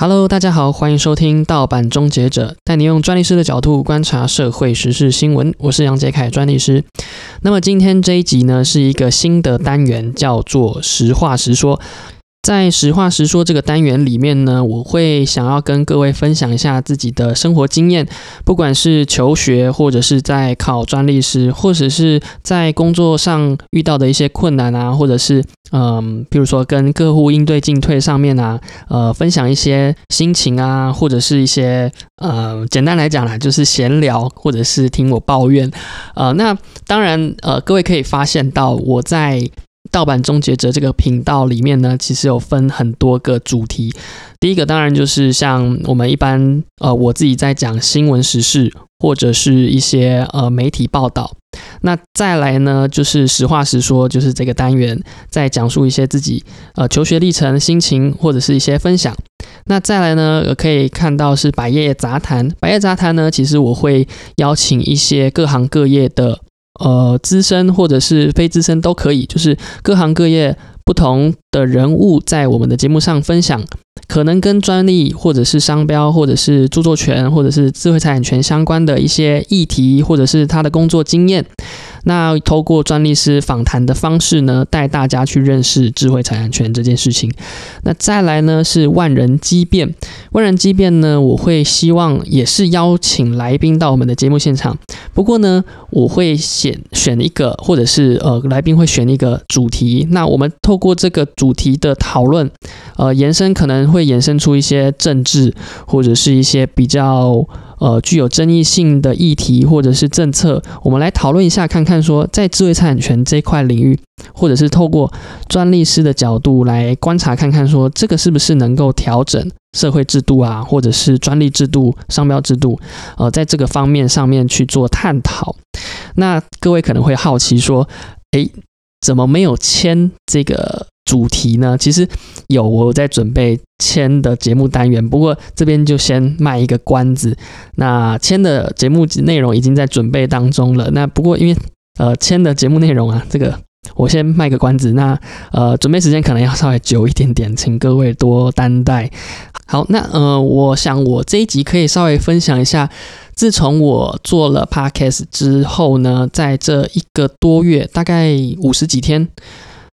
Hello，大家好，欢迎收听盗版终结者，带你用专利师的角度观察社会时事新闻。我是杨杰凯，专利师。那么今天这一集呢，是一个新的单元，叫做实话实说。在实话实说这个单元里面呢，我会想要跟各位分享一下自己的生活经验，不管是求学，或者是在考专利师，或者是在工作上遇到的一些困难啊，或者是嗯，比如说跟客户应对进退上面啊，呃，分享一些心情啊，或者是一些呃，简单来讲啦，就是闲聊，或者是听我抱怨，呃，那当然，呃，各位可以发现到我在。盗版终结者这个频道里面呢，其实有分很多个主题。第一个当然就是像我们一般，呃，我自己在讲新闻时事或者是一些呃媒体报道。那再来呢，就是实话实说，就是这个单元在讲述一些自己呃求学历程、心情或者是一些分享。那再来呢，可以看到是百业杂谈。百业杂谈呢，其实我会邀请一些各行各业的。呃，资深或者是非资深都可以，就是各行各业不同的人物在我们的节目上分享，可能跟专利或者是商标或者是著作权或者是智慧财产权相关的一些议题，或者是他的工作经验。那透过专利师访谈的方式呢，带大家去认识智慧财产权这件事情。那再来呢是万人机变，万人机变呢，我会希望也是邀请来宾到我们的节目现场。不过呢，我会选选一个，或者是呃，来宾会选一个主题。那我们透过这个主题的讨论，呃，延伸可能会衍生出一些政治或者是一些比较。呃，具有争议性的议题或者是政策，我们来讨论一下，看看说在智慧产权这块领域，或者是透过专利师的角度来观察，看看说这个是不是能够调整社会制度啊，或者是专利制度、商标制度，呃，在这个方面上面去做探讨。那各位可能会好奇说，诶，怎么没有签这个？主题呢，其实有我在准备签的节目单元，不过这边就先卖一个关子。那签的节目内容已经在准备当中了。那不过因为呃签的节目内容啊，这个我先卖个关子。那呃准备时间可能要稍微久一点点，请各位多担待。好，那呃我想我这一集可以稍微分享一下，自从我做了 podcast 之后呢，在这一个多月，大概五十几天。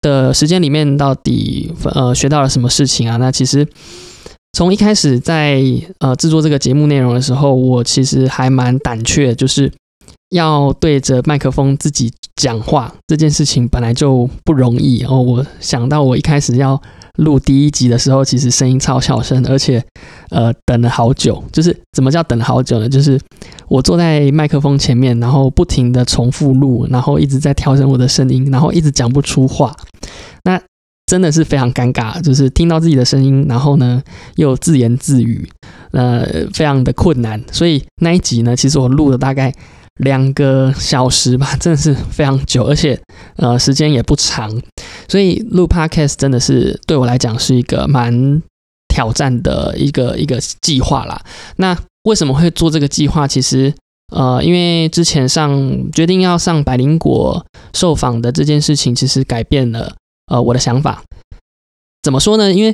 的时间里面到底呃学到了什么事情啊？那其实从一开始在呃制作这个节目内容的时候，我其实还蛮胆怯，就是要对着麦克风自己讲话这件事情本来就不容易然哦。我想到我一开始要。录第一集的时候，其实声音超小声，而且，呃，等了好久。就是怎么叫等了好久呢？就是我坐在麦克风前面，然后不停的重复录，然后一直在调整我的声音，然后一直讲不出话。那真的是非常尴尬，就是听到自己的声音，然后呢又自言自语，呃，非常的困难。所以那一集呢，其实我录了大概。两个小时吧，真的是非常久，而且呃时间也不长，所以录 podcast 真的是对我来讲是一个蛮挑战的一个一个计划啦。那为什么会做这个计划？其实呃，因为之前上决定要上百灵果受访的这件事情，其实改变了呃我的想法。怎么说呢？因为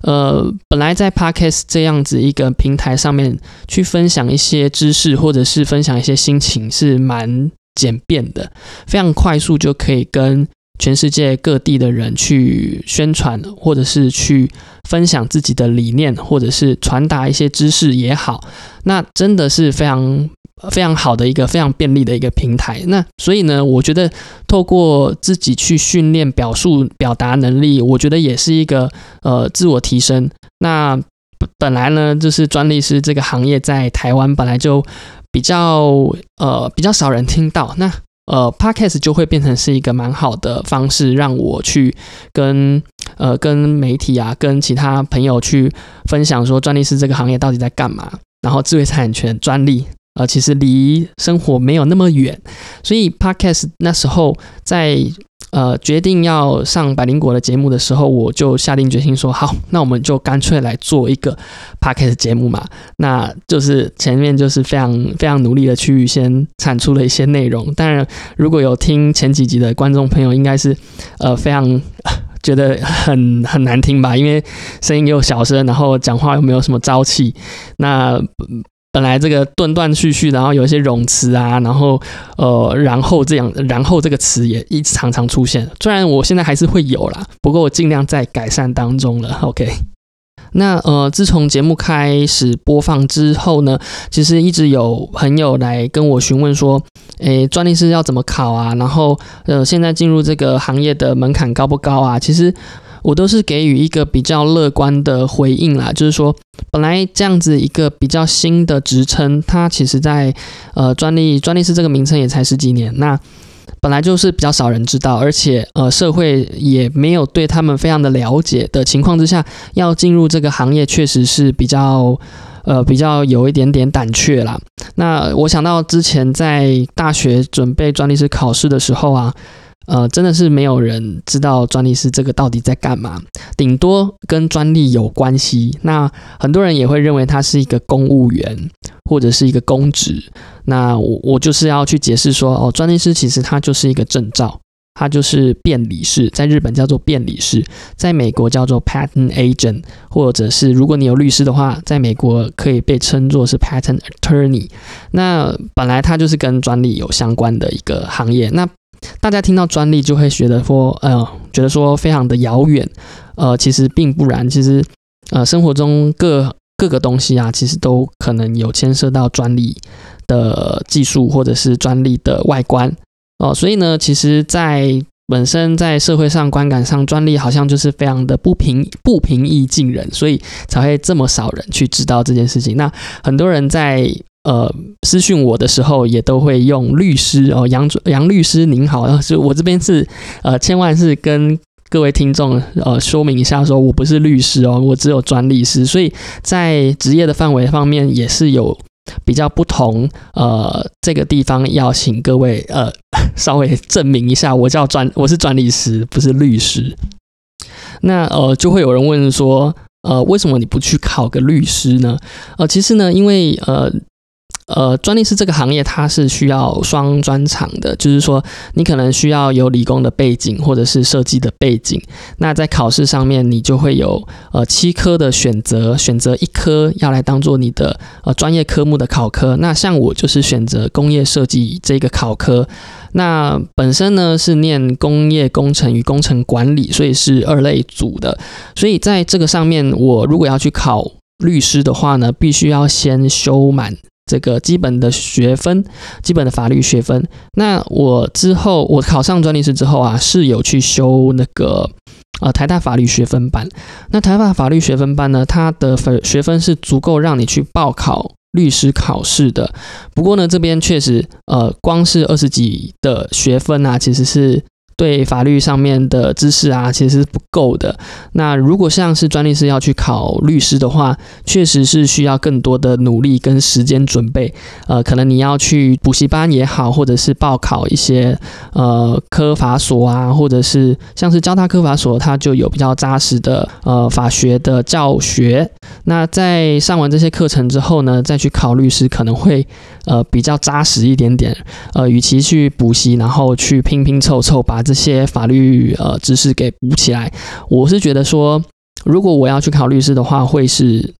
呃，本来在 Podcast 这样子一个平台上面去分享一些知识，或者是分享一些心情，是蛮简便的，非常快速就可以跟全世界各地的人去宣传，或者是去分享自己的理念，或者是传达一些知识也好，那真的是非常。非常好的一个非常便利的一个平台，那所以呢，我觉得透过自己去训练表述表达能力，我觉得也是一个呃自我提升。那本来呢，就是专利师这个行业在台湾本来就比较呃比较少人听到，那呃 Podcast 就会变成是一个蛮好的方式，让我去跟呃跟媒体啊，跟其他朋友去分享说专利师这个行业到底在干嘛，然后智慧产权专利。呃，其实离生活没有那么远，所以 Podcast 那时候在呃决定要上百灵果的节目的时候，我就下定决心说，好，那我们就干脆来做一个 Podcast 节目嘛。那就是前面就是非常非常努力的去先产出了一些内容。当然，如果有听前几集的观众朋友，应该是呃非常。觉得很很难听吧，因为声音又小声，然后讲话又没有什么朝气。那本来这个断断续续，然后有一些冗词啊，然后呃，然后这样，然后这个词也一直常常出现。虽然我现在还是会有啦，不过我尽量在改善当中了。OK。那呃，自从节目开始播放之后呢，其实一直有朋友来跟我询问说，诶，专利师要怎么考啊？然后呃，现在进入这个行业的门槛高不高啊？其实我都是给予一个比较乐观的回应啦，就是说，本来这样子一个比较新的职称，它其实在呃专利专利师这个名称也才十几年，那。本来就是比较少人知道，而且呃社会也没有对他们非常的了解的情况之下，要进入这个行业确实是比较呃比较有一点点胆怯啦。那我想到之前在大学准备专利师考试的时候啊。呃，真的是没有人知道专利师这个到底在干嘛，顶多跟专利有关系。那很多人也会认为他是一个公务员或者是一个公职。那我我就是要去解释说，哦，专利师其实它就是一个证照，它就是辩理士，在日本叫做辩理士，在美国叫做 patent agent，或者是如果你有律师的话，在美国可以被称作是 patent attorney。那本来它就是跟专利有相关的一个行业。那大家听到专利就会觉得说，呃，觉得说非常的遥远，呃，其实并不然，其实，呃，生活中各各个东西啊，其实都可能有牵涉到专利的技术或者是专利的外观，哦，所以呢，其实，在本身在社会上观感上，专利好像就是非常的不平不平易近人，所以才会这么少人去知道这件事情。那很多人在。呃，私讯我的时候也都会用律师哦，杨杨律师您好，然后是我这边是呃，千万是跟各位听众呃说明一下，说我不是律师哦，我只有专利师，所以在职业的范围方面也是有比较不同。呃，这个地方要请各位呃稍微证明一下，我叫专我是专利师，不是律师。那呃，就会有人问说，呃，为什么你不去考个律师呢？呃，其实呢，因为呃。呃，专利师这个行业它是需要双专长的，就是说你可能需要有理工的背景或者是设计的背景。那在考试上面，你就会有呃七科的选择，选择一科要来当做你的呃专业科目的考科。那像我就是选择工业设计这个考科。那本身呢是念工业工程与工程管理，所以是二类组的。所以在这个上面，我如果要去考律师的话呢，必须要先修满。这个基本的学分，基本的法律学分。那我之后我考上专利师之后啊，是有去修那个呃台大法律学分班。那台大法律学分班呢，它的分学分是足够让你去报考律师考试的。不过呢，这边确实呃，光是二十几的学分啊，其实是。对法律上面的知识啊，其实是不够的。那如果像是专利师要去考律师的话，确实是需要更多的努力跟时间准备。呃，可能你要去补习班也好，或者是报考一些呃科法所啊，或者是像是交大科法所，它就有比较扎实的呃法学的教学。那在上完这些课程之后呢，再去考律师可能会呃比较扎实一点点。呃，与其去补习，然后去拼拼凑凑把。这些法律呃知识给补起来，我是觉得说，如果我要去考律师的话，会是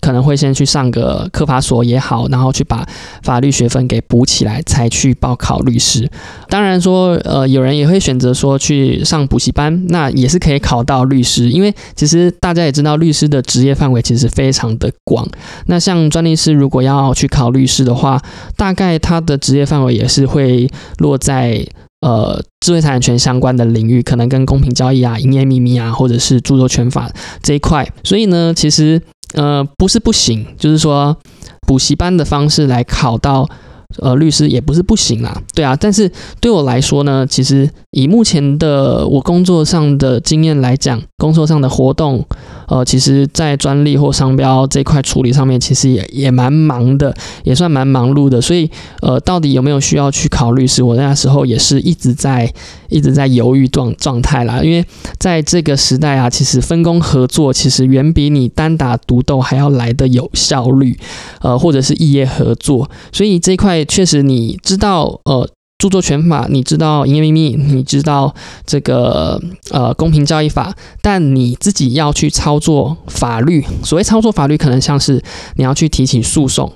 可能会先去上个科法所也好，然后去把法律学分给补起来，才去报考律师。当然说，呃，有人也会选择说去上补习班，那也是可以考到律师。因为其实大家也知道，律师的职业范围其实非常的广。那像专利师如果要去考律师的话，大概他的职业范围也是会落在。呃，智慧财产权相关的领域，可能跟公平交易啊、营业秘密啊，或者是著作权法这一块，所以呢，其实呃不是不行，就是说补习班的方式来考到。呃，律师也不是不行啦，对啊，但是对我来说呢，其实以目前的我工作上的经验来讲，工作上的活动，呃，其实在专利或商标这块处理上面，其实也也蛮忙的，也算蛮忙碌的。所以，呃，到底有没有需要去考律师？我那时候也是一直在一直在犹豫状状态啦，因为在这个时代啊，其实分工合作其实远比你单打独斗还要来的有效率，呃，或者是异业合作，所以这块。确实，你知道，呃，著作权法，你知道营业秘密，你知道这个呃公平交易法，但你自己要去操作法律。所谓操作法律，可能像是你要去提起诉讼，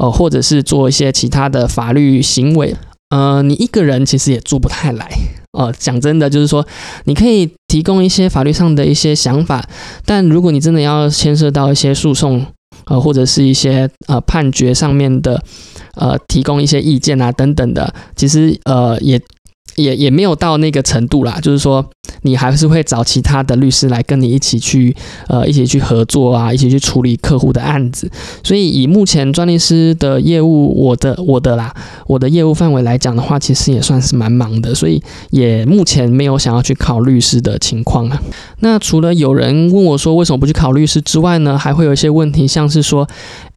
呃，或者是做一些其他的法律行为。呃，你一个人其实也做不太来。呃，讲真的，就是说你可以提供一些法律上的一些想法，但如果你真的要牵涉到一些诉讼，呃，或者是一些呃判决上面的。呃，提供一些意见啊，等等的，其实呃也也也没有到那个程度啦。就是说，你还是会找其他的律师来跟你一起去呃一起去合作啊，一起去处理客户的案子。所以以目前专利师的业务，我的我的啦，我的业务范围来讲的话，其实也算是蛮忙的，所以也目前没有想要去考律师的情况啊。那除了有人问我说为什么不去考律师之外呢，还会有一些问题，像是说，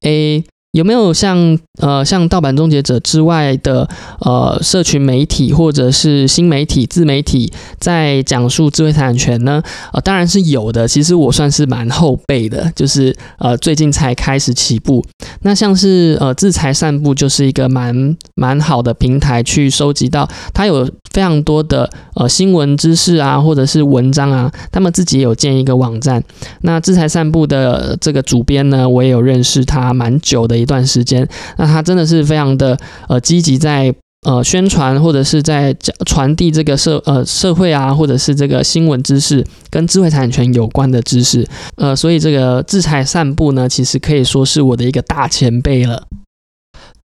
诶。有没有像呃像盗版终结者之外的呃社群媒体或者是新媒体自媒体在讲述智慧财产权呢？呃，当然是有的。其实我算是蛮后辈的，就是呃最近才开始起步。那像是呃制裁散步就是一个蛮蛮好的平台，去收集到它有非常多的呃新闻知识啊，或者是文章啊。他们自己有建一个网站。那制裁散步的这个主编呢，我也有认识他蛮久的。一段时间，那他真的是非常的呃积极，在呃宣传或者是在传递这个社呃社会啊，或者是这个新闻知识跟智慧产权有关的知识，呃，所以这个制裁散步呢，其实可以说是我的一个大前辈了。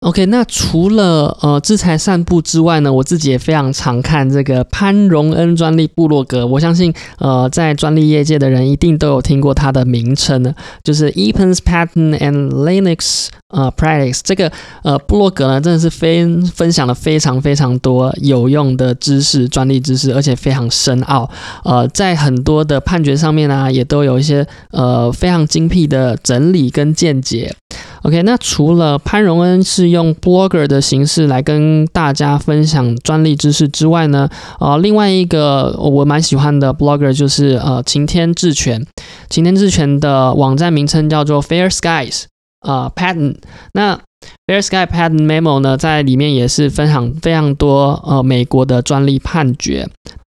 OK，那除了呃制裁散布之外呢，我自己也非常常看这个潘荣恩专利部落格。我相信呃在专利业界的人一定都有听过它的名称呢，就是 Epen's Pattern and Linux 呃 Practice 这个呃部落格呢，真的是分分享了非常非常多有用的知识、专利知识，而且非常深奥。呃，在很多的判决上面呢，也都有一些呃非常精辟的整理跟见解。OK，那除了潘荣恩是用 blogger 的形式来跟大家分享专利知识之外呢，呃，另外一个我蛮喜欢的 blogger 就是呃晴天智权，晴天智权的网站名称叫做 Fair Skies 呃 Patent，那 Fair Sky Patent Memo 呢，在里面也是分享非常多呃美国的专利判决。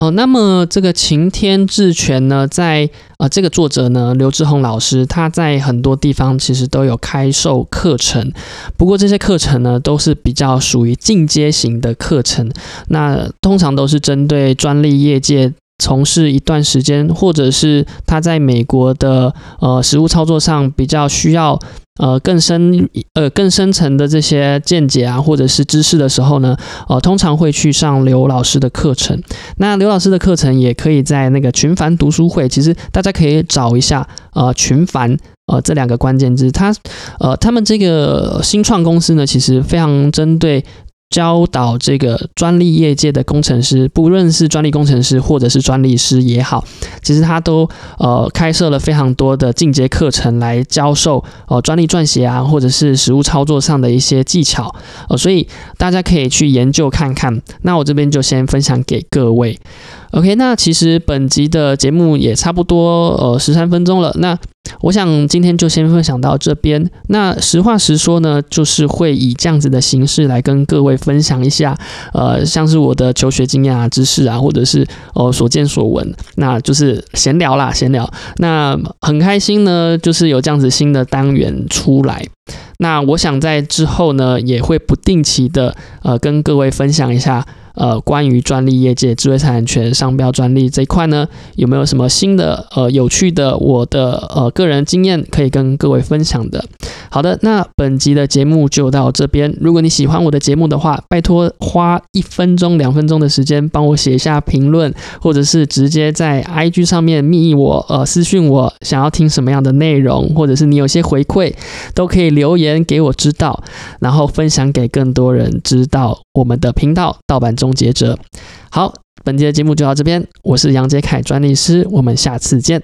哦，那么这个晴天智权呢，在呃这个作者呢刘志宏老师，他在很多地方其实都有开授课程，不过这些课程呢都是比较属于进阶型的课程，那通常都是针对专利业界从事一段时间，或者是他在美国的呃实务操作上比较需要。呃，更深呃更深层的这些见解啊，或者是知识的时候呢，呃，通常会去上刘老师的课程。那刘老师的课程也可以在那个群凡读书会，其实大家可以找一下呃群凡呃这两个关键字，他呃他们这个新创公司呢，其实非常针对。教导这个专利业界的工程师，不论是专利工程师或者是专利师也好，其实他都呃开设了非常多的进阶课程来教授呃专利撰写啊，或者是实物操作上的一些技巧呃，所以大家可以去研究看看。那我这边就先分享给各位。OK，那其实本集的节目也差不多呃十三分钟了。那我想今天就先分享到这边。那实话实说呢，就是会以这样子的形式来跟各位分享一下，呃，像是我的求学经验啊、知识啊，或者是呃所见所闻，那就是闲聊啦，闲聊。那很开心呢，就是有这样子新的单元出来。那我想在之后呢，也会不定期的呃跟各位分享一下。呃，关于专利业界、智慧财产权、商标专利这一块呢，有没有什么新的、呃有趣的我的呃个人经验可以跟各位分享的？好的，那本集的节目就到这边。如果你喜欢我的节目的话，拜托花一分钟、两分钟的时间帮我写一下评论，或者是直接在 IG 上面密我、呃私讯我，想要听什么样的内容，或者是你有些回馈，都可以留言给我知道，然后分享给更多人知道我们的频道盗版。终结者，好，本期的节目就到这边，我是杨杰凯专利师，我们下次见。